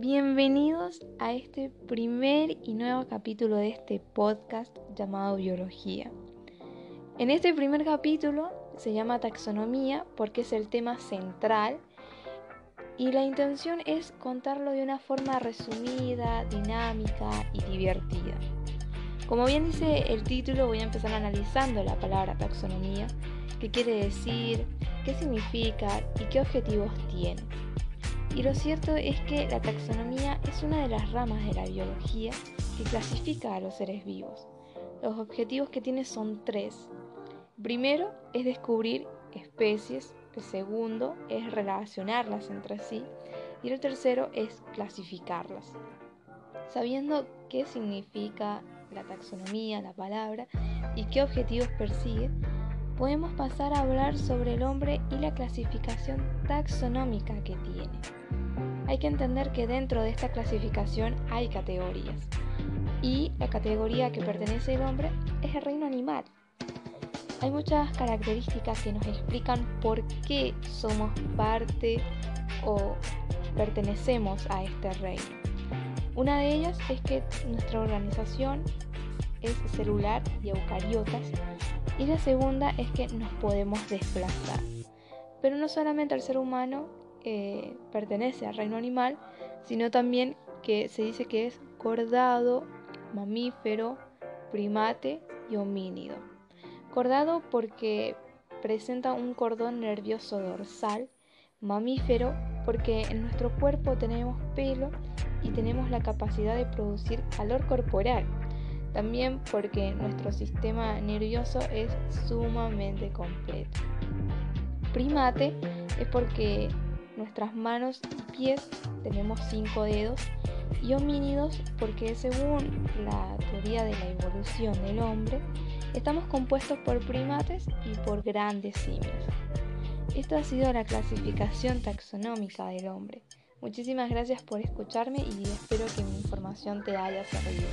Bienvenidos a este primer y nuevo capítulo de este podcast llamado Biología. En este primer capítulo se llama Taxonomía porque es el tema central y la intención es contarlo de una forma resumida, dinámica y divertida. Como bien dice el título, voy a empezar analizando la palabra taxonomía, qué quiere decir, qué significa y qué objetivos tiene. Y lo cierto es que la taxonomía es una de las ramas de la biología que clasifica a los seres vivos. Los objetivos que tiene son tres. Primero es descubrir especies, el segundo es relacionarlas entre sí y el tercero es clasificarlas. Sabiendo qué significa la taxonomía, la palabra, y qué objetivos persigue, podemos pasar a hablar sobre el hombre y la clasificación taxonómica que tiene. Hay que entender que dentro de esta clasificación hay categorías y la categoría que pertenece al hombre es el reino animal. Hay muchas características que nos explican por qué somos parte o pertenecemos a este reino. Una de ellas es que nuestra organización es celular y eucariotas y la segunda es que nos podemos desplazar. Pero no solamente el ser humano eh, pertenece al reino animal, sino también que se dice que es cordado, mamífero, primate y homínido. Cordado porque presenta un cordón nervioso dorsal, mamífero porque en nuestro cuerpo tenemos pelo y tenemos la capacidad de producir calor corporal. También porque nuestro sistema nervioso es sumamente completo. Primate es porque nuestras manos y pies tenemos cinco dedos y homínidos porque según la teoría de la evolución del hombre estamos compuestos por primates y por grandes simios. Esta ha sido la clasificación taxonómica del hombre. Muchísimas gracias por escucharme y espero que mi información te haya servido.